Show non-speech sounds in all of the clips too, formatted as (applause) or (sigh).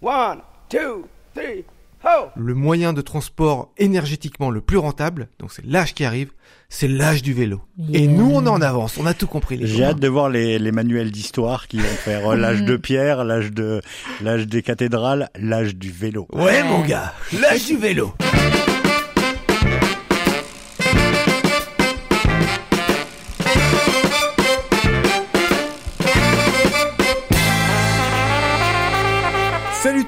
One, two, three, ho! Le moyen de transport énergétiquement le plus rentable, donc c'est l'âge qui arrive, c'est l'âge du vélo. Et nous, on est en avance, on a tout compris. les J'ai hâte de voir les, les manuels d'histoire qui vont faire euh, l'âge de pierre, l'âge de l'âge des cathédrales, l'âge du vélo. Ouais, mon gars, l'âge du vélo.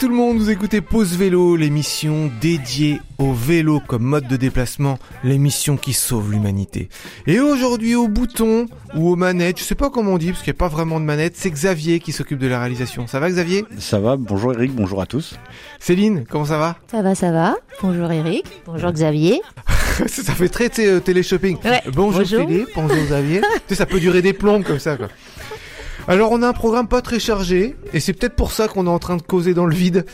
Tout le monde, vous écoutez Pause Vélo, l'émission dédiée au vélo comme mode de déplacement, l'émission qui sauve l'humanité. Et aujourd'hui au bouton ou aux manettes, je sais pas comment on dit parce qu'il n'y a pas vraiment de manette, c'est Xavier qui s'occupe de la réalisation. Ça va Xavier? Ça va Bonjour Eric, bonjour à tous. Céline, comment ça va? Ça va, ça va. Bonjour Eric. Bonjour Xavier. (laughs) ça fait très télé-shopping. Ouais, Bonjour, bonjour. Philippe, bonjour Xavier. (laughs) tu sais, ça peut durer des plombes comme ça, quoi. Alors, on a un programme pas très chargé, et c'est peut-être pour ça qu'on est en train de causer dans le vide.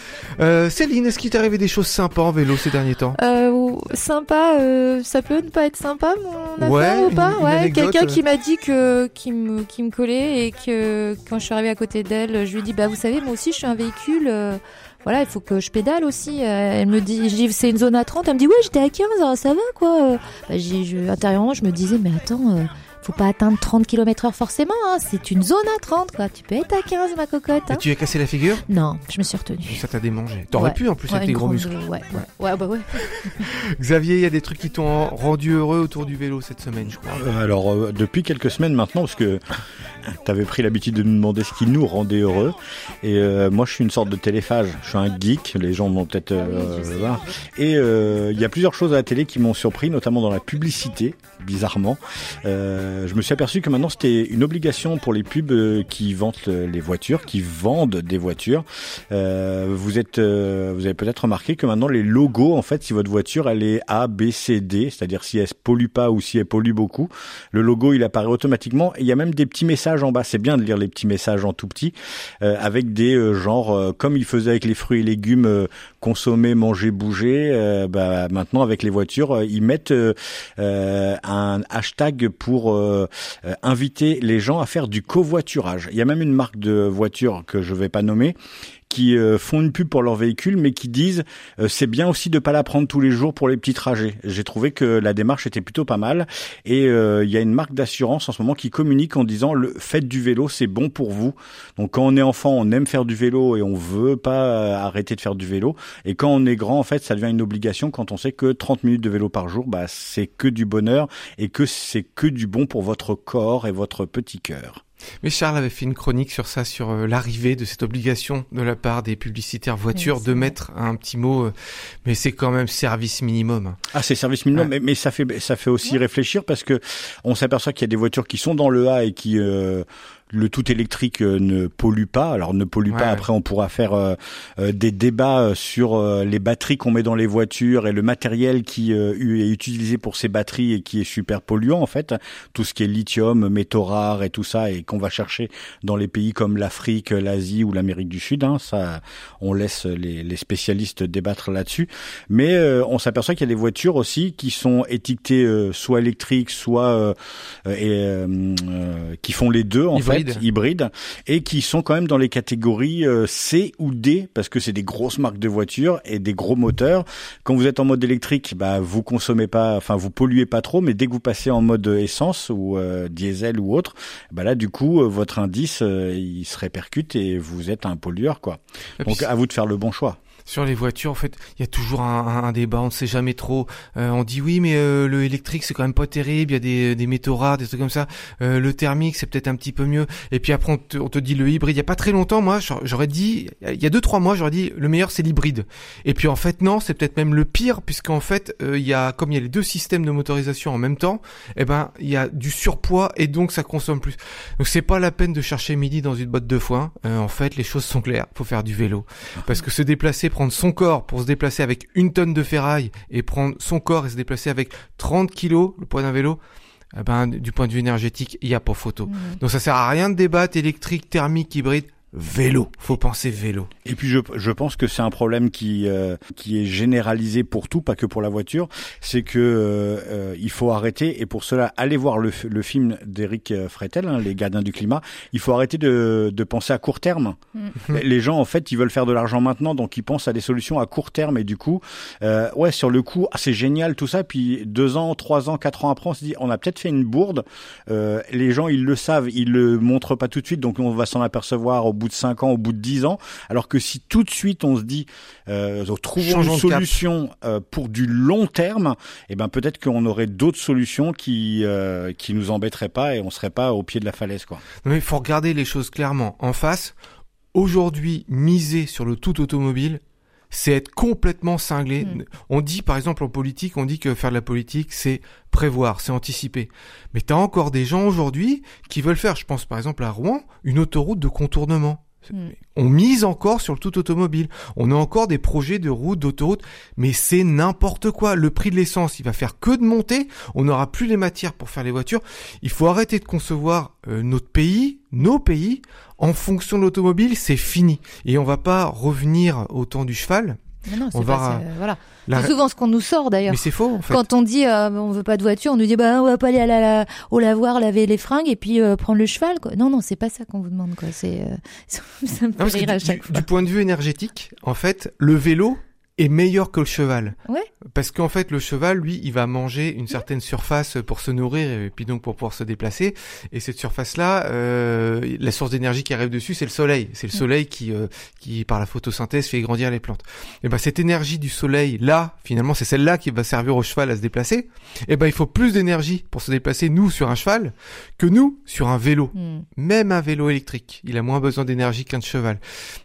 Euh, Céline, est-ce qu'il t'est arrivé des choses sympas en vélo ces derniers temps? Euh, sympa, euh, ça peut ne pas être sympa mon Ouais, affaire ou pas? une- une Ouais, quelqu'un euh. qui m'a dit que qui me qui me collait et que quand je suis arrivée à côté d'elle, je lui ai dit bah vous savez moi aussi je suis un véhicule. euh, voilà, il faut que je pédale aussi. Euh, Elle me dit, je dis, c'est une zone à 30. Elle me dit, ouais, j'étais à 15, alors ça va quoi. Bah, je, intérieurement, je me disais, mais attends, euh, faut pas atteindre 30 km heure forcément. Hein, c'est une zone à 30, quoi. Tu peux être à 15, ma cocotte. Et Hein. Tu as cassé la figure? Non, je me suis retenue. Ça t'a démangé. T'aurais Ouais. pu en plus Ouais, avec tes gros muscles. Ouais, ouais, ouais, bah ouais. (laughs) Xavier, il y a des trucs qui t'ont rendu heureux autour du vélo cette semaine, je crois. Euh, Alors euh, depuis quelques semaines maintenant, parce que t'avais pris l'habitude de nous demander ce qui nous rendait heureux, et euh, moi je suis une sorte de téléphage, je suis un geek, les gens m'ont peut-être Ah oui. Et euh, il y a plusieurs choses à la télé qui m'ont surpris, notamment dans la publicité, bizarrement. Euh, je me suis aperçu que maintenant c'était une obligation pour les pubs euh, qui vendent euh, les voitures, qui vendent des voitures. Euh, vous êtes, euh, vous avez peut-être remarqué que maintenant les logos, en fait, si votre voiture elle est A, B, C, D, c'est-à-dire si elle pollue pas ou si elle pollue beaucoup, le logo il apparaît automatiquement. Il y a même des petits messages en bas. C'est bien de lire les petits messages en tout petit, euh, avec des euh, genres euh, comme ils faisaient avec les fruits et légumes, euh, consommer, manger, bouger. euh, bah, maintenant avec les voitures, euh, ils mettent euh, euh, un hashtag pour euh, euh, inviter les gens à faire du covoiturage. Il y a même une marque de voiture que je vais pas nommer qui euh, font une pub pour leur véhicule, mais qui disent euh, c'est bien aussi de pas la prendre tous les jours pour les petits trajets. J'ai trouvé que la démarche était plutôt pas mal, et euh, il y a une marque d'assurance en ce moment qui communique en disant le faites du vélo, c'est bon pour vous. Donc quand on est enfant, on aime faire du vélo et on veut pas euh, arrêter de faire du vélo. Et quand on est grand, en fait, ça devient une obligation quand on sait que 30 minutes de vélo par jour, bah c'est que du bonheur et que c'est que du bon pour votre corps et votre petit cœur. Mais Charles avait fait une chronique sur ça, sur euh, l'arrivée de cette obligation de la part des publicitaires voitures Oui, de vrai. mettre un petit mot, euh, mais c'est quand même service minimum. Ah, c'est service minimum, Ouais. mais, mais ça fait ça fait aussi réfléchir parce que on s'aperçoit qu'il y a des voitures qui sont dans le A et qui euh, le tout électrique euh, ne pollue pas. Alors ne pollue Ouais, pas. ouais. Après, on pourra faire euh, euh, des débats euh, sur les batteries qu'on met dans les voitures et le matériel qui est utilisé pour ces batteries et qui est super polluant en fait. Tout ce qui est lithium, métaux rares et tout ça et qu'on va chercher dans les pays comme l'Afrique, l'Asie ou l'Amérique du Sud. Hein, ça, on laisse les, les spécialistes débattre là-dessus. Mais euh, on s'aperçoit qu'il y a des voitures aussi qui sont étiquetées euh, soit électriques, soit euh, euh, et, euh, euh, qui font les deux en fait, hybrides, et qui sont quand même dans les catégories euh, C ou D parce que c'est des grosses marques de voitures et des gros moteurs. Quand vous êtes en mode électrique, bah vous consommez pas, enfin vous polluez pas trop, mais dès que vous passez en mode essence ou euh, diesel ou autre, bah là du coup euh, votre indice euh, il se répercute et vous êtes un pollueur quoi. Et Donc à vous de faire le bon choix. Sur les voitures, en fait, il y a toujours un, un- un débat, on ne sait jamais trop. Euh, on dit oui, mais euh, le électrique c'est quand même pas terrible, il y a des, des métaux rares, des trucs comme ça. Euh, le thermique c'est peut-être un petit peu mieux. Et puis après on te, on te dit le hybride. Il y a pas très longtemps, moi j'aurais- j'aurais dit, il y a deux trois mois, j'aurais dit le meilleur c'est l'hybride. Et puis en fait non, c'est peut-être même le pire puisqu'en fait euh, il y a comme il y a les deux systèmes de motorisation en même temps, eh ben il y a du surpoids et donc ça consomme plus. Donc c'est pas la peine de chercher midi dans une botte de foin. Euh, en fait les choses sont claires, faut faire du vélo parce que se déplacer, prendre son corps pour se déplacer avec une tonne de ferraille et prendre son corps et se déplacer avec 30 kilos, le poids d'un vélo, eh ben, du point de vue énergétique, il n'y a pas photo. Mhm. Donc ça sert à rien de débattre électrique, thermique, hybride. Vélo. Faut penser vélo. Et puis je, je pense que c'est un problème qui euh, qui est généralisé pour tout, pas que pour la voiture. C'est que euh, euh, il faut arrêter et pour cela aller voir le, le film d'Eric Fretel, hein, les gardiens du climat. Il faut arrêter de, de penser à court terme. Mm. Les gens en fait ils veulent faire de l'argent maintenant, donc ils pensent à des solutions à court terme et du coup euh, ouais sur le coup ah, c'est génial tout ça. Puis deux ans, trois ans, quatre ans après on se dit on a peut-être fait une bourde. Euh, les gens ils le savent, ils le montrent pas tout de suite, donc on va s'en apercevoir au bout de 5 ans, au bout de 10 ans, alors que si tout de suite on se dit euh, trouvons Changeons une solution euh, pour du long terme, eh ben peut-être qu'on aurait d'autres solutions qui euh, qui nous embêteraient pas et on serait pas au pied de la falaise quoi. Non, mais il faut regarder les choses clairement en face. Aujourd'hui, miser sur le tout automobile, c'est être complètement cinglé. Mm. On dit, par exemple, en politique, on dit que faire de la politique, c'est prévoir, c'est anticiper. Mais t'as encore des gens aujourd'hui qui veulent faire, je pense par exemple à Rouen, une autoroute de contournement. Mm. On mise encore sur le tout automobile. On a encore des projets de routes, d'autoroutes, mais c'est n'importe quoi. Le prix de l'essence, il va faire que de monter. On n'aura plus les matières pour faire les voitures. Il faut arrêter de concevoir euh, notre pays, nos pays, en fonction de l'automobile. C'est fini. Et on va pas revenir au temps du cheval. Non, On c'est va- pas, voilà. La- C'est souvent ce qu'on nous sort d'ailleurs. Mais c'est faux, en fait. Quand on dit euh, on veut pas de voiture, on nous dit bah on va pas aller à la, la- au lavoir laver les fringues et puis euh, prendre le cheval quoi. Non non, c'est pas ça qu'on vous demande quoi. C'est euh, (laughs) ça me fait Non, rire à chaque du- fois. du point de vue énergétique, en fait, le vélo est meilleur que le cheval. Ouais. Parce qu'en fait, le cheval, lui, il va manger une certaine surface pour se nourrir et puis donc pour pouvoir se déplacer. Et cette surface-là, euh, la source d'énergie qui arrive dessus, c'est le soleil. C'est le soleil qui, euh, qui, par la photosynthèse, fait grandir les plantes. Et ben cette énergie du soleil, là, finalement, c'est celle-là qui va servir au cheval à se déplacer. Et ben il faut plus d'énergie pour se déplacer, nous, sur un cheval, que nous, sur un vélo. Hmm. Même un vélo électrique, il a moins besoin d'énergie qu'un cheval.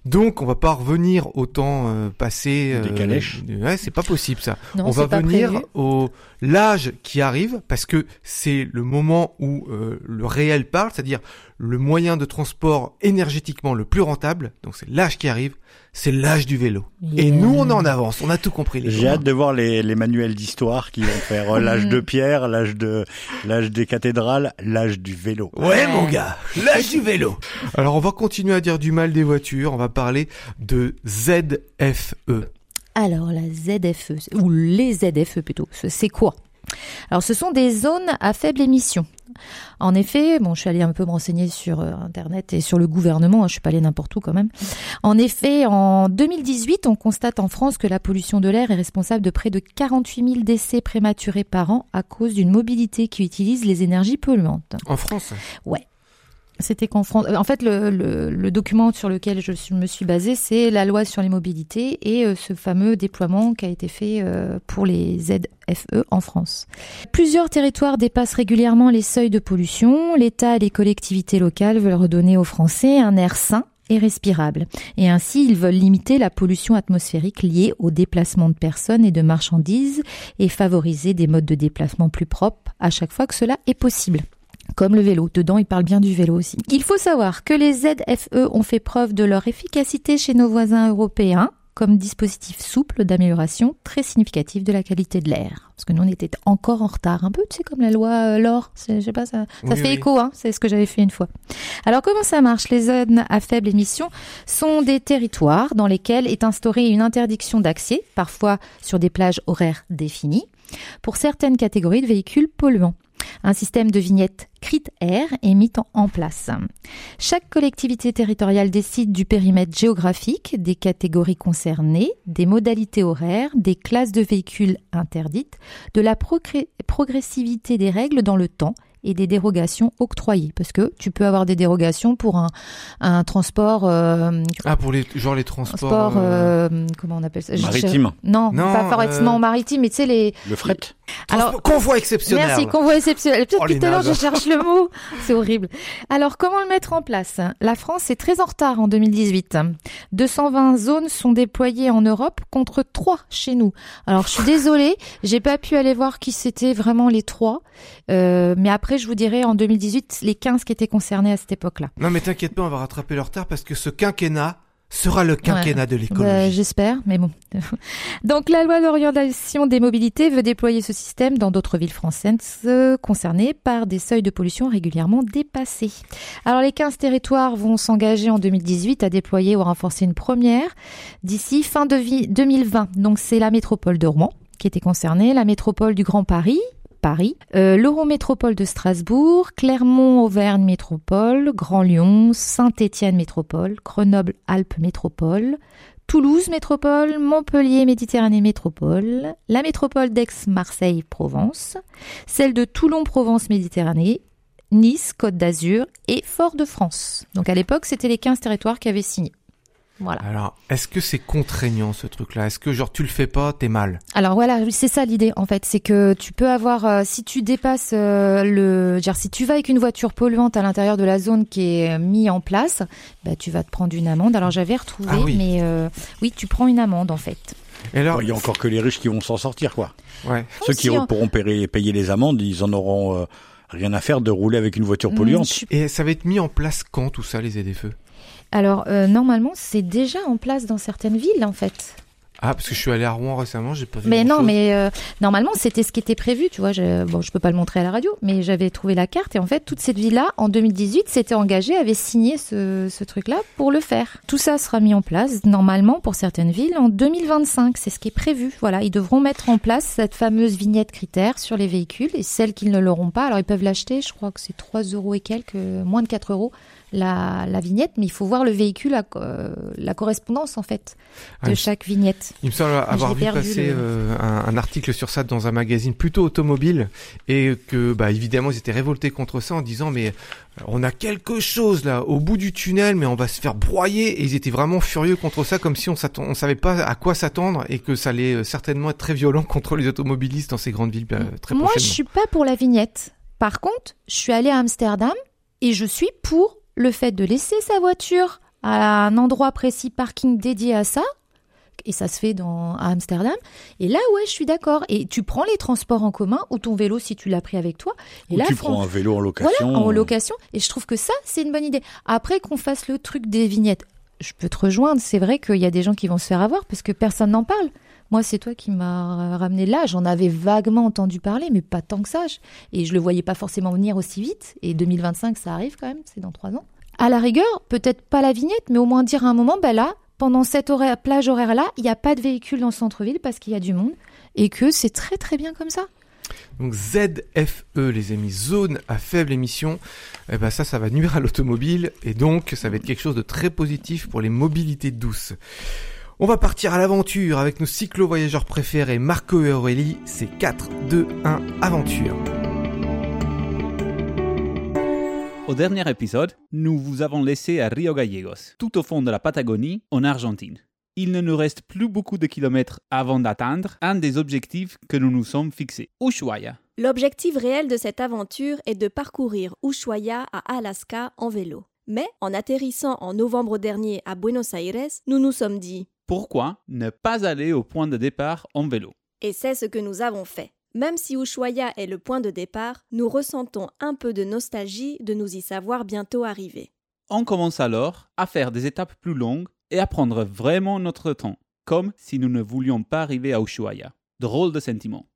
Donc, on va pas revenir au temps euh, passé. Euh, ouais, c'est pas possible ça. Non, on va venir prévu. au l'âge qui arrive parce que c'est le moment où euh, le réel parle, c'est-à-dire le moyen de transport énergétiquement le plus rentable. Donc, c'est l'âge qui arrive. C'est l'âge du vélo. Et nous, on est en avance. On a tout compris. Les J'ai hâte de voir les, les manuels d'histoire qui vont faire euh, l'âge de pierre, l'âge de l'âge des cathédrales, l'âge du vélo. Ouais, mon gars, l'âge du vélo. Alors, on va continuer à dire du mal des voitures. On va parler de ZFE. Alors la ZFE ou les ZFE plutôt, ce- c'est quoi? Alors ce sont des zones à faible émission. En effet, bon, je suis allée un peu me renseigner sur euh, internet et sur le gouvernement, hein, je suis pas allée n'importe où quand même. En effet, en 2018, on constate en France que la pollution de l'air est responsable de près de 48 000 décès prématurés par an à cause d'une mobilité qui utilise les énergies polluantes. En France? C'était euh, En fait, le, document sur lequel je me suis basée, c'est la loi sur les mobilités et euh, ce fameux déploiement qui a été fait euh, pour les ZFE en France. Plusieurs territoires dépassent régulièrement les seuils de pollution. L'État et les collectivités locales veulent redonner aux Français un air sain et respirable. Et ainsi, ils veulent limiter la pollution atmosphérique liée au déplacement de personnes et de marchandises et favoriser des modes de déplacement plus propres à chaque fois que cela est possible comme le vélo. Dedans, il parle bien du vélo aussi. Il faut savoir que les ZFE ont fait preuve de leur efficacité chez nos voisins européens comme dispositif souple d'amélioration très significatif de la qualité de l'air. Parce que nous, on était encore en retard, un peu, tu sais, comme la loi euh, LOR. Je sais pas, ça, ça Oui, fait oui. écho, hein. C'est ce que j'avais fait une fois. Alors, comment ça marche? Les zones à faible émission sont des territoires dans lesquels est instaurée une interdiction d'accès, parfois sur des plages horaires définies, pour certaines catégories de véhicules polluants. Un système de vignettes CRIT-R est mis en- place. Chaque collectivité territoriale décide du périmètre géographique, des catégories concernées, des modalités horaires, des classes de véhicules interdites, de la progressivité des règles dans le temps et des dérogations octroyées. Parce que tu peux avoir des dérogations pour un, un transport, euh, Ah, pour les, genre les transports. transport euh, euh, comment on appelle ça? Maritime, Non, Non, pas forcément euh, maritime, mais tu sais les. le fret. transport- convoi exceptionnel. Merci, convoi exceptionnel. Peut-être Oh, tout à l'heure, je cherche le mot. (laughs) C'est horrible. Alors, comment le mettre en place? La France est très en retard en 2018. 220 zones sont déployées en Europe contre 3 chez nous. Alors, je suis (laughs) désolée, j'ai pas pu aller voir qui c'était vraiment les 3. Euh, mais après, je vous dirai en 2018 les 15 qui étaient concernés à cette époque-là. Non, mais t'inquiète pas, on va rattraper le retard parce que ce quinquennat, sera le quinquennat de Bah, l'écologie. J'espère, mais bon. (laughs) Donc la loi d'orientation des mobilités veut déployer ce système dans d'autres villes françaises euh, concernées par des seuils de pollution régulièrement dépassés. Alors les 15 territoires vont s'engager en 2018 à déployer ou à renforcer une première d'ici fin de vie 2020. Donc c'est la métropole de Rouen qui était concernée, la métropole du Grand Paris, Paris, euh, l'Eurométropole de Strasbourg, Clermont-Auvergne Métropole, Grand Lyon, Saint-Étienne Métropole, Grenoble-Alpes Métropole, Toulouse Métropole, Montpellier Méditerranée Métropole, la métropole d'Aix-Marseille-Provence, celle de Toulon-Provence Méditerranée, Nice, Côte d'Azur et Fort-de-France. Donc à l'époque, c'était les 15 territoires qui avaient signé. Voilà. Alors, est-ce que c'est contraignant ce truc-là? Est-ce que genre tu le fais pas, t'es mal? Alors voilà, c'est ça l'idée en fait, c'est que tu peux avoir, euh, si tu dépasses euh, le, genre si tu vas avec une voiture polluante à l'intérieur de la zone qui est mise en place, bah tu vas te prendre une amende. Alors j'avais retrouvé, Ah oui. mais euh, oui, tu prends une amende en fait. Et alors, Il y a encore que les riches qui vont s'en sortir, quoi. ouais. Ceux qui hein. pourront payer, payer les amendes, ils en auront euh, rien à faire de rouler avec une voiture polluante. Mm, je suis- Et ça va être mis en place quand tout ça, les aides-feux? Alors euh, normalement, c'est déjà en place dans certaines villes en fait. Ah, parce que je suis allé à Rouen récemment, j'ai pas vu. Mais non, mais euh, normalement, c'était ce qui était prévu, tu vois. Je, bon, je peux pas le montrer à la radio, mais j'avais trouvé la carte et en fait, toute cette ville-là, en 2018, s'était engagée, avait signé ce, ce truc-là pour le faire. Tout ça sera mis en place normalement pour certaines villes en 2025. C'est ce qui est prévu. Voilà, ils devront mettre en place cette fameuse vignette critère sur les véhicules et celles qui ne l'auront pas, alors ils peuvent l'acheter. Je crois que c'est 3 euros et quelques, moins de 4 euros la, la vignette, mais il faut voir le véhicule, à, euh, la correspondance en fait Ah, de il- chaque vignette. Il me semble avoir j'ai vu passer le- euh, un, un article sur ça dans un magazine plutôt automobile et que bah évidemment ils étaient révoltés contre ça en disant mais euh, on a quelque chose là au bout du tunnel mais on va se faire broyer et ils étaient vraiment furieux contre ça comme si on on savait pas à quoi s'attendre et que ça allait euh, certainement être très violent (laughs) contre les automobilistes dans ces grandes villes euh, très Moi, je suis pas pour la vignette. Par contre, je suis allée à Amsterdam et je suis pour le fait de laisser sa voiture à un endroit précis, parking dédié à ça. Et ça se fait dans, à Amsterdam. Et là, ouais, je suis d'accord. Et tu prends les transports en commun ou ton vélo si tu l'as pris avec toi. Et Ou là, tu prends un vélo en location. voilà, en location. Et je trouve que ça, c'est une bonne idée. Après qu'on fasse le truc des vignettes, je peux te rejoindre. C'est vrai qu'il y a des gens qui vont se faire avoir parce que personne n'en parle. Moi, c'est toi qui m'as ramené là. J'en avais vaguement entendu parler, mais pas tant que ça. Et je le voyais pas forcément venir aussi vite. Et 2025, ça arrive quand même. C'est dans trois ans. À la rigueur, peut-être pas la vignette, mais au moins dire à un moment, ben là, pendant cette plage horaire-là, il n'y a pas de véhicule dans le centre-ville parce qu'il y a du monde. Et que c'est très très bien comme ça. Donc ZFE, les amis, zone à faible émission, eh ben ça, ça va nuire à l'automobile et donc ça va être quelque chose de très positif pour les mobilités douces. On va partir à l'aventure avec nos cyclo-voyageurs préférés Marco et Aurélie. C'est 4, 2, 1, aventure. Au dernier épisode, nous vous avons laissé à Rio Gallegos, tout au fond de la Patagonie, en Argentine. Il ne nous reste plus beaucoup de kilomètres avant d'atteindre un des objectifs que nous nous sommes fixés, Ushuaia. L'objectif réel de cette aventure est de parcourir Ushuaia à Alaska en vélo. Mais en atterrissant en novembre dernier à Buenos Aires, nous nous sommes dit Pourquoi ne pas aller au point de départ en vélo? Et c'est ce que nous avons fait. Même si Ushuaia est le point de départ, nous ressentons un peu de nostalgie de nous y savoir bientôt arriver. On commence alors à faire des étapes plus longues et à prendre vraiment notre temps, comme si nous ne voulions pas arriver à Ushuaia. Drôle de sentiment.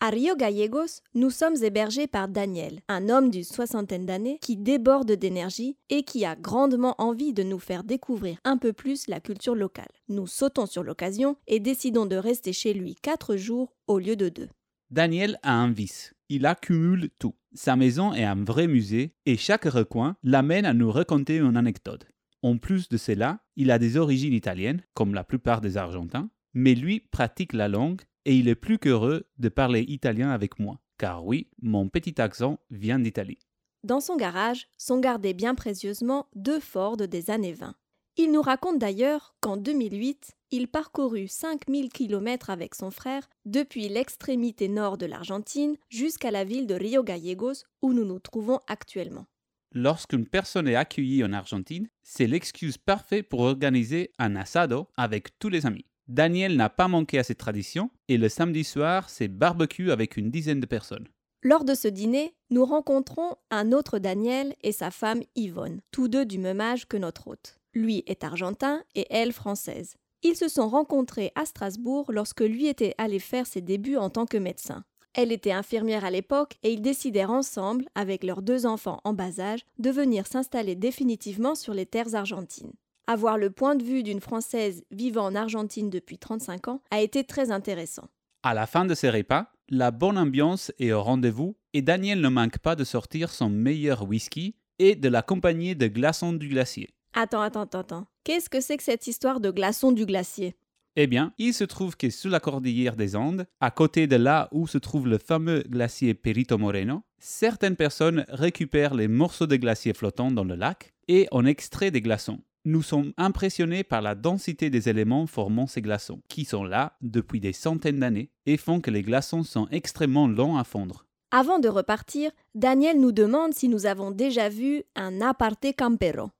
À Rio Gallegos, nous sommes hébergés par Daniel, un homme d'une soixantaine d'années qui déborde d'énergie et qui a grandement envie de nous faire découvrir un peu plus la culture locale. Nous sautons sur l'occasion et décidons de rester chez lui quatre jours au lieu de deux. Daniel a un vice. Il accumule tout. Sa maison est un vrai musée et chaque recoin l'amène à nous raconter une anecdote. En plus de cela, il a des origines italiennes, comme la plupart des Argentins, mais lui pratique la langue et il est plus qu'heureux de parler italien avec moi. Car oui, mon petit accent vient d'Italie. Dans son garage sont gardés bien précieusement deux Ford des années 20. Il nous raconte d'ailleurs qu'en 2008, il parcourut 5000 km avec son frère depuis l'extrémité nord de l'Argentine jusqu'à la ville de Rio Gallegos où nous nous trouvons actuellement. Lorsqu'une personne est accueillie en Argentine, c'est l'excuse parfaite pour organiser un asado avec tous les amis. Daniel n'a pas manqué à cette tradition et le samedi soir, c'est barbecue avec une dizaine de personnes. Lors de ce dîner, nous rencontrons un autre Daniel et sa femme Yvonne, tous deux du même âge que notre hôte. Lui est argentin et elle française. Ils se sont rencontrés à Strasbourg lorsque lui était allé faire ses débuts en tant que médecin. Elle était infirmière à l'époque et ils décidèrent ensemble, avec leurs deux enfants en bas âge, de venir s'installer définitivement sur les terres argentines. Avoir le point de vue d'une Française vivant en Argentine depuis 35 ans a été très intéressant. À la fin de ces repas, la bonne ambiance est au rendez-vous et Daniel ne manque pas de sortir son meilleur whisky et de l'accompagner de glaçons du glacier. Attends, attends, attends, attends. Qu'est-ce que c'est que cette histoire de glaçons du glacier? Eh bien, il se trouve que sous la cordillère des Andes, à côté de là où se trouve le fameux glacier Perito Moreno, certaines personnes récupèrent les morceaux de glacier flottants dans le lac et en extraient des glaçons. Nous sommes impressionnés par la densité des éléments formant ces glaçons, qui sont là depuis des centaines d'années et font que les glaçons sont extrêmement longs à fondre. Avant de repartir, Daniel nous demande si nous avons déjà vu un aparte campero.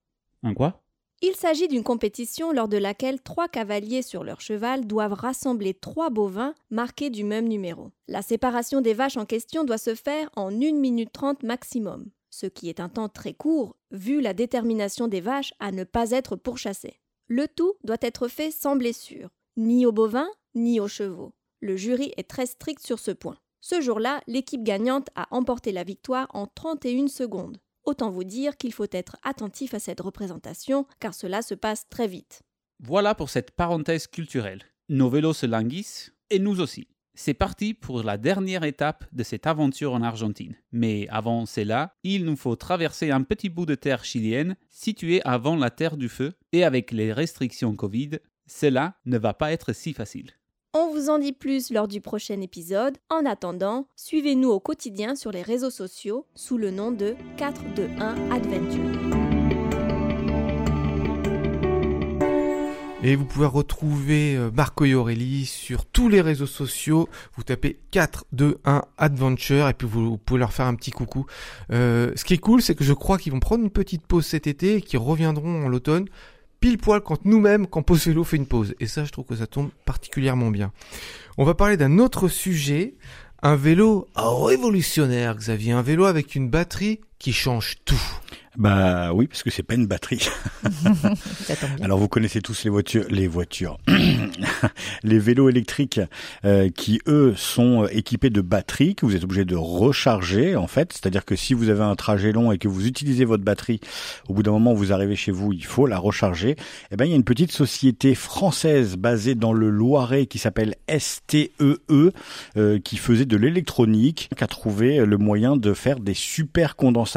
Un quoi? Il s'agit d'une compétition lors de laquelle trois cavaliers sur leur cheval doivent rassembler trois bovins marqués du même numéro. La séparation des vaches en question doit se faire en 1 minute 30 maximum, ce qui est un temps très court vu la détermination des vaches à ne pas être pourchassées. Le tout doit être fait sans blessure, ni aux bovins ni aux chevaux. Le jury est très strict sur ce point. Ce jour-là, l'équipe gagnante a emporté la victoire en 31 secondes. Autant vous dire qu'il faut être attentif à cette représentation, car cela se passe très vite. Voilà pour cette parenthèse culturelle. Nos vélos se languissent, et nous aussi. C'est parti pour la dernière étape de cette aventure en Argentine. Mais avant cela, il nous faut traverser un petit bout de terre chilienne situé avant la Terre du Feu, et avec les restrictions Covid, cela ne va pas être si facile. On vous en dit plus lors du prochain épisode. En attendant, suivez-nous au quotidien sur les réseaux sociaux sous le nom de 421 Adventure. Et vous pouvez retrouver euh, Marco et sur tous les réseaux sociaux. Vous tapez 421 Adventure et puis vous, vous pouvez leur faire un petit coucou. Euh, ce qui est cool, c'est que je crois qu'ils vont prendre une petite pause cet été et qu'ils reviendront en l'automne pile poil quand nous-mêmes, quand Pause Vélo fait une pause. Et ça, je trouve que ça tombe particulièrement bien. On va parler d'un autre sujet, un vélo révolutionnaire, Xavier, un vélo avec une batterie qui change tout. Bah oui, parce que c'est pas une batterie. (laughs) Alors vous connaissez tous les voitures, les voitures, (coughs) les vélos électriques euh, qui eux sont équipés de batteries que vous êtes obligé de recharger en fait. C'est-à-dire que si vous avez un trajet long et que vous utilisez votre batterie, au bout d'un moment vous arrivez chez vous, il faut la recharger. Eh ben il y a une petite société française basée dans le Loiret qui s'appelle STEE euh, qui faisait de l'électronique, qui a trouvé le moyen de faire des super condensateurs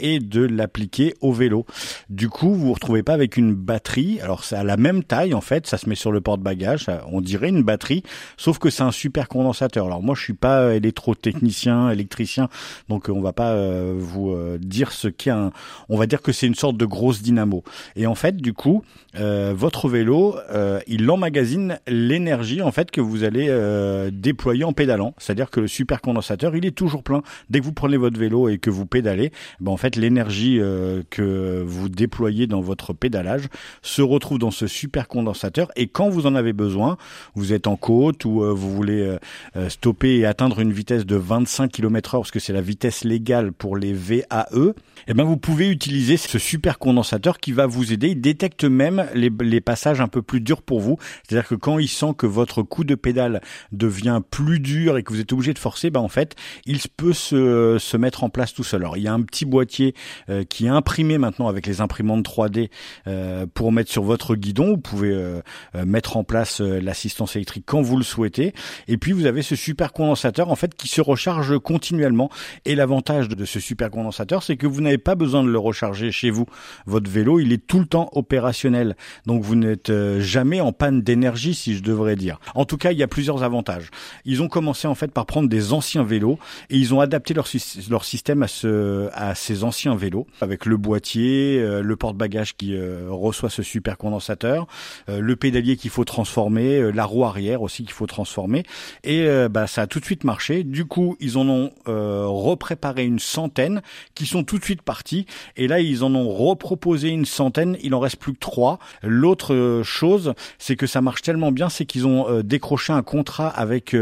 et de l'appliquer au vélo. Du coup, vous vous retrouvez pas avec une batterie. Alors c'est à la même taille en fait, ça se met sur le porte-bagages, ça- on dirait une batterie, sauf que c'est un super condensateur. Alors moi je suis pas électrotechnicien, électricien, donc euh, on va pas euh, vous euh, dire ce qu'est un on va dire que c'est une sorte de grosse dynamo. Et en fait, du coup, euh, votre vélo, euh, il emmagasine l'énergie en fait que vous allez euh, déployer en pédalant. C'est-à-dire que le super condensateur, il est toujours plein. Dès que vous prenez votre vélo et que vous pédalez, ben en fait l'énergie euh, que vous déployez dans votre pédalage se retrouve dans ce super condensateur. Et quand vous en avez besoin, vous êtes en côte ou euh, vous voulez euh, stopper et atteindre une vitesse de 25 km/h parce que c'est la vitesse légale pour les VAE, eh ben vous pouvez utiliser ce super condensateur qui va vous aider. Il détecte même les, les passages un peu plus durs pour vous. C'est-à-dire que quand il sent que votre coup de pédale devient plus dur et que vous êtes obligé de forcer, ben en fait, il peut se, se mettre en place tout seul. Alors il y a un petit boîtier euh, qui est imprimé maintenant avec les imprimantes 3D euh, pour mettre sur votre guidon. Vous pouvez euh, mettre en place l'assistance électrique quand vous le souhaitez. Et puis vous avez ce super condensateur en fait qui se recharge continuellement. Et l'avantage de ce super condensateur, c'est que vous n'avez pas besoin de le recharger chez vous. Votre vélo, il est tout le temps opérationnel. Donc vous n'êtes jamais en panne d'énergie, si je devrais dire. En tout cas, il y a plusieurs avantages. Ils ont commencé en fait par prendre des anciens vélos et ils ont adapté leur, leur système à, ce, à ces anciens vélos avec le boîtier, euh, le porte-bagages qui euh, reçoit ce super condensateur, euh, le pédalier qu'il faut transformer, la roue arrière aussi qu'il faut transformer. Et bah, ça a tout de suite marché. Du coup, ils en ont repréparé une centaine qui sont tout de suite partis. Et là, ils en ont reproposé une centaine. Il en reste plus que trois. L'autre chose, c'est que ça marche tellement bien, c'est qu'ils ont décroché un contrat avec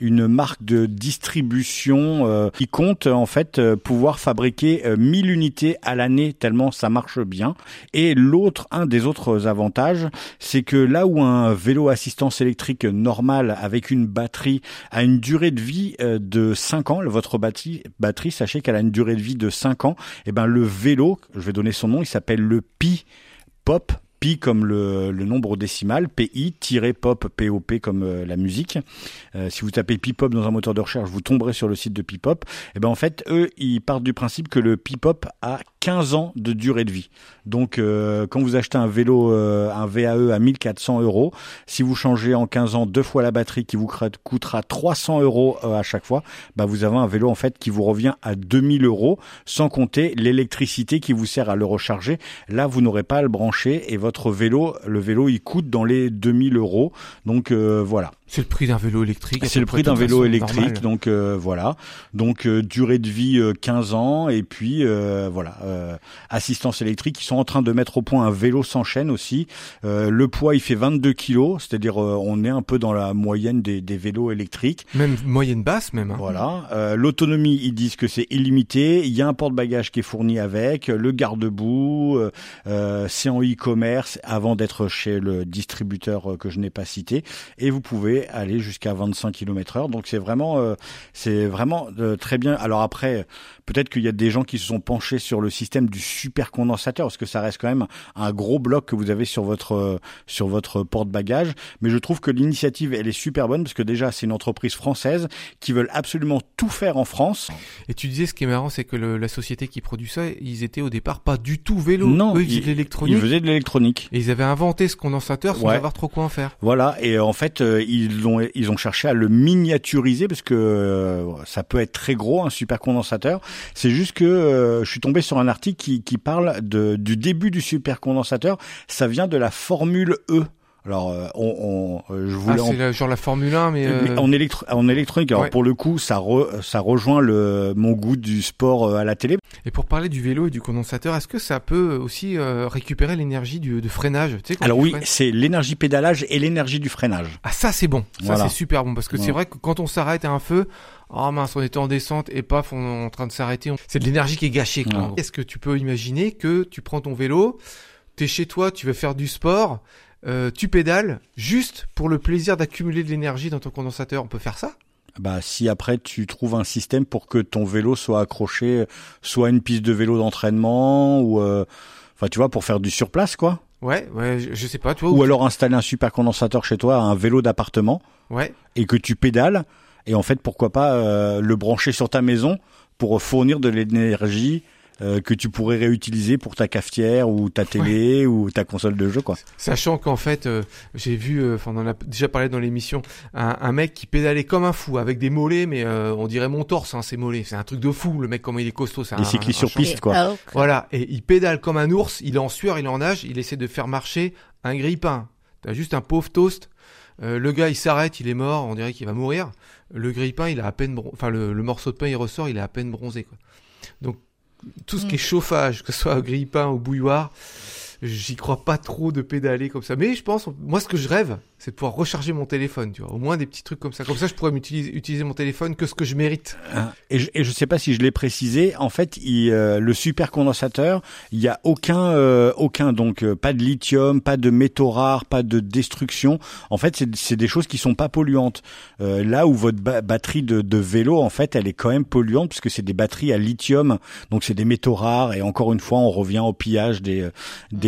une marque de distribution qui compte en fait pouvoir fabriquer fabriquer euh, 1000 unités à l'année tellement ça marche bien. Et l'autre, un des autres avantages, c'est que là où un vélo assistance électrique normal avec une batterie a une durée de vie euh, de 5 ans, votre batterie, sachez qu'elle a une durée de vie de 5 ans, et ben le vélo, je vais donner son nom, il s'appelle le Pi Pop pi comme le, le nombre décimal, pi-pop, pop comme euh, la musique. Euh, si vous tapez pipop dans un moteur de recherche, vous tomberez sur le site de pipop. Et ben en fait, eux, ils partent du principe que le pipop a 15 ans de durée de vie. Donc euh, quand vous achetez un vélo, euh, un VAE à 1400 euros, si vous changez en 15 ans deux fois la batterie qui vous coûtera 300 euros euh, à chaque fois, bah vous avez un vélo en fait qui vous revient à 2000 euros, sans compter l'électricité qui vous sert à le recharger. Là, vous n'aurez pas à le brancher et votre vélo, le vélo, il coûte dans les 2000 euros. Donc voilà. C'est le prix d'un vélo électrique. C'est le prix d'un vélo électrique, donc euh, voilà. Donc euh, durée de vie euh, 15 ans et puis euh, voilà euh, assistance électrique. Ils sont en train de mettre au point un vélo sans chaîne aussi. Euh, le poids il fait 22 kilos, c'est-à-dire euh, on est un peu dans la moyenne des, des vélos électriques. Même moyenne basse, même. hein. Voilà. Euh, L'autonomie, ils disent que c'est illimité. Il y a un porte-bagages qui est fourni avec, le garde-boue. c'est en e-commerce avant d'être chez le distributeur que je n'ai pas cité. Et vous pouvez aller jusqu'à 25 km heure. Donc c'est vraiment, euh, c'est vraiment euh, très bien. Alors après, peut-être qu'il y a des gens qui se sont penchés sur le système du supercondensateur parce que ça reste quand même un gros bloc que vous avez sur votre euh, sur votre porte-bagages. Mais je trouve que l'initiative elle est super bonne parce que déjà c'est une entreprise française qui veulent absolument tout faire en France. Et tu disais, ce qui est marrant, c'est que le- la société qui produit ça, ils étaient au départ pas du tout vélo. Non, Eux, ils faisaient ils- de l'électronique. Ils faisaient de l'électronique. Et ils avaient inventé ce condensateur sans Ouais. savoir trop quoi en faire. Voilà, et en fait, euh, ils ont ils ont cherché à le miniaturiser parce que euh, ça peut être très gros un supercondensateur. C'est juste que euh, je suis tombé sur un article qui qui parle de du début du supercondensateur. Ça vient de la formule E. Alors, euh, on, on- je Ah, voulais en c'est genre la Formule 1, mais, Mais en, électro- en électronique, alors Ouais. pour le coup, ça, re- ça rejoint le, mon goût du sport à la télé. Et pour parler du vélo et du condensateur, est-ce que ça peut aussi euh, récupérer l'énergie du de freinage tu sais, quand Alors oui, c'est l'énergie pédalage et l'énergie du freinage. Ah ça c'est bon, ça Voilà. c'est super bon parce que c'est vrai que quand on s'arrête à un feu, oh mince on était en descente et paf on est en train de s'arrêter, on- c'est de l'énergie qui est gâchée. quoi. Ouais. Est-ce que tu peux imaginer que tu prends ton vélo, t'es chez toi, tu veux faire du sport, euh, tu pédales juste pour le plaisir d'accumuler de l'énergie dans ton condensateur, on peut faire ça? Bah, si après tu trouves un système pour que ton vélo soit accroché, soit à une piste de vélo d'entraînement ou, euh, enfin tu vois, pour faire du surplace quoi. Ouais, ouais, je, je sais pas, toi. Ou alors installer un supercondensateur chez toi, un vélo d'appartement, Ouais. et que tu pédales. Et en fait, pourquoi pas euh, le brancher sur ta maison pour fournir de l'énergie euh, que tu pourrais réutiliser pour ta cafetière ou ta télé ou ta console de jeu quoi. Sachant qu'en fait, euh, j'ai vu, euh, enfin, on en a déjà parlé dans l'émission, un, un mec qui pédalait comme un fou avec des mollets, mais euh, on dirait mon torse, hein, ces mollets. C'est un truc de fou, le mec comment il est costaud. c'est un- cyclistes un sur piste quoi. Ah, Voilà, et il pédale comme un ours, il est en sueur, il est en nage, il essaie de faire marcher un grille-pain. T'as juste un pauvre toast. euh, le gars, il s'arrête, il est mort, on dirait qu'il va mourir. Le grille-pain, il a à peine, bron- enfin le, le morceau de pain, il ressort, il est à peine bronzé. Quoi. Tout ce qui est chauffage, que ce soit au grille-pain ou bouilloire, j'y crois pas trop de pédaler comme ça. Mais je pense, moi, ce que je rêve, c'est de pouvoir recharger mon téléphone, tu vois. Au moins des petits trucs comme ça. Comme ça, je pourrais m'utiliser utiliser mon téléphone que ce que je mérite. Et je, et je sais pas si je l'ai précisé, en fait, il, euh, le supercondensateur, il y a aucun, euh, aucun donc euh, pas de lithium, pas de métaux rares, pas de destruction. En fait, c'est- des choses qui sont pas polluantes. Euh, là où votre ba- batterie de, de vélo, en fait, elle est quand même polluante puisque c'est des batteries à lithium, donc c'est des métaux rares. Et encore une fois, on revient au pillage des, euh,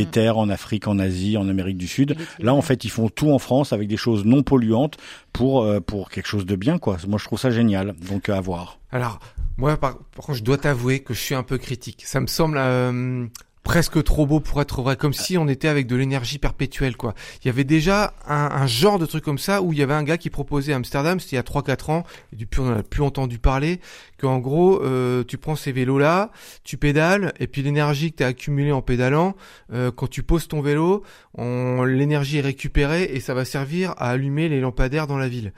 terres en Afrique, en Asie, en Amérique du Sud. Là, en fait, ils font tout en France avec des choses non polluantes pour euh, pour quelque chose de bien, quoi. Moi, je trouve ça génial. Donc, à voir. Alors, moi, par, par contre, je dois t'avouer que je suis un peu critique. Ça me semble euh, presque trop beau pour être vrai, comme si on était avec de l'énergie perpétuelle, quoi. Il y avait déjà un, un genre de truc comme ça où il y avait un gars qui proposait à Amsterdam, c'était il y a 3-4 ans, et depuis on en a plus entendu parler, qu'en gros, euh, tu prends ces vélos-là, tu pédales, et puis l'énergie que tu as accumulée en pédalant, euh, quand tu poses ton vélo, on- l'énergie est récupérée et ça va servir à allumer les lampadaires dans la ville.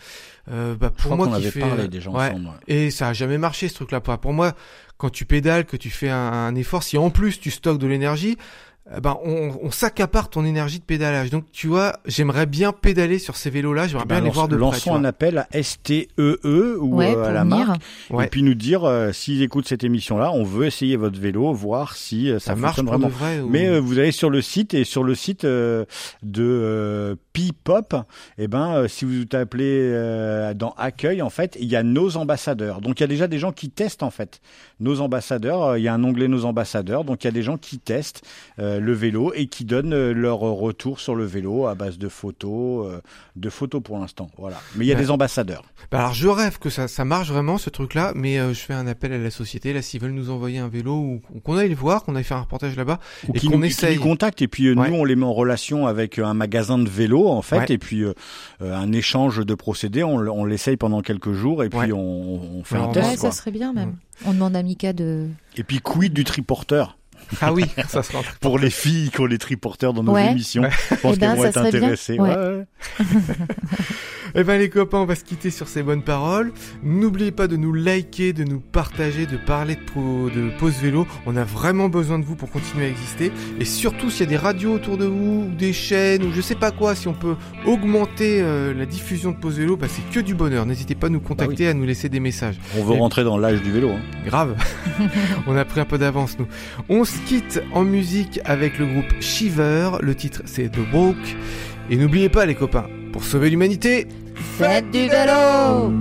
Euh, bah, Je pour crois moi qui fais, parlé déjà ouais, ensemble. ouais. et ça a jamais marché ce truc-là. Pour moi, quand tu pédales, que tu fais un, effort, si en plus tu stockes de l'énergie, ben on, on s'accapare ton énergie de pédalage. Donc tu vois, j'aimerais bien pédaler sur ces vélos-là, j'aimerais Eh bien ben, les voir de près. Lançons un appel à STEE ou Ouais, euh, à la venir. marque. Ouais. Et puis nous dire euh, s'ils écoutent cette émission-là, on veut essayer votre vélo, voir si euh, ça, ça marche vraiment. de vrai. ou- Mais euh, vous allez sur le site et sur le site euh, de euh, P-Pop, eh ben euh, si vous appelez euh, dans accueil en fait, il y a nos ambassadeurs. Donc il y a déjà des gens qui testent en fait. Nos ambassadeurs, euh, il y a un onglet nos ambassadeurs. Donc il y a des gens qui testent euh, le vélo et qui donnent euh, leur retour sur le vélo à base de photos, euh, de photos pour l'instant. Voilà. Mais il y a Ouais. des ambassadeurs. Bah alors je rêve que ça, ça marche vraiment ce truc-là, mais euh, je fais un appel à la société là s'ils veulent nous envoyer un vélo ou qu'on aille le voir, qu'on aille faire un reportage là-bas. Et qui qu'on qui essaye. nous contactent et puis euh, Ouais. nous on les met en relation avec euh, un magasin de vélo en fait Ouais. et puis euh, euh, un échange de procédés on, l'essaye pendant quelques jours et puis Ouais. on, on fait Ouais, un test Ouais, quoi. ça serait bien même. On demande à Mika de. et puis quid du triporteur? Ah oui, (laughs) ça sera. pour les filles qui ont les triporteurs dans nos Ouais. émissions je pense Eh ben, qu'elles vont ça être intéressées. (laughs) Eh ben les copains, on va se quitter sur ces bonnes paroles. N'oubliez pas de nous liker, de nous partager, de parler de, pro- de pause vélo. On a vraiment besoin de vous pour continuer à exister. Et surtout, s'il y a des radios autour de vous, ou des chaînes, ou je sais pas quoi, si on peut augmenter euh, la diffusion de pause vélo, bah, c'est que du bonheur. N'hésitez pas à nous contacter, à nous laisser des messages. on veut Et- rentrer dans l'âge du vélo hein. Grave. (laughs) On a pris un peu d'avance, nous. On se quitte en musique avec le groupe Shiver. Le titre, c'est The Walk. Et n'oubliez pas, les copains, pour sauver l'humanité, Faites du vélo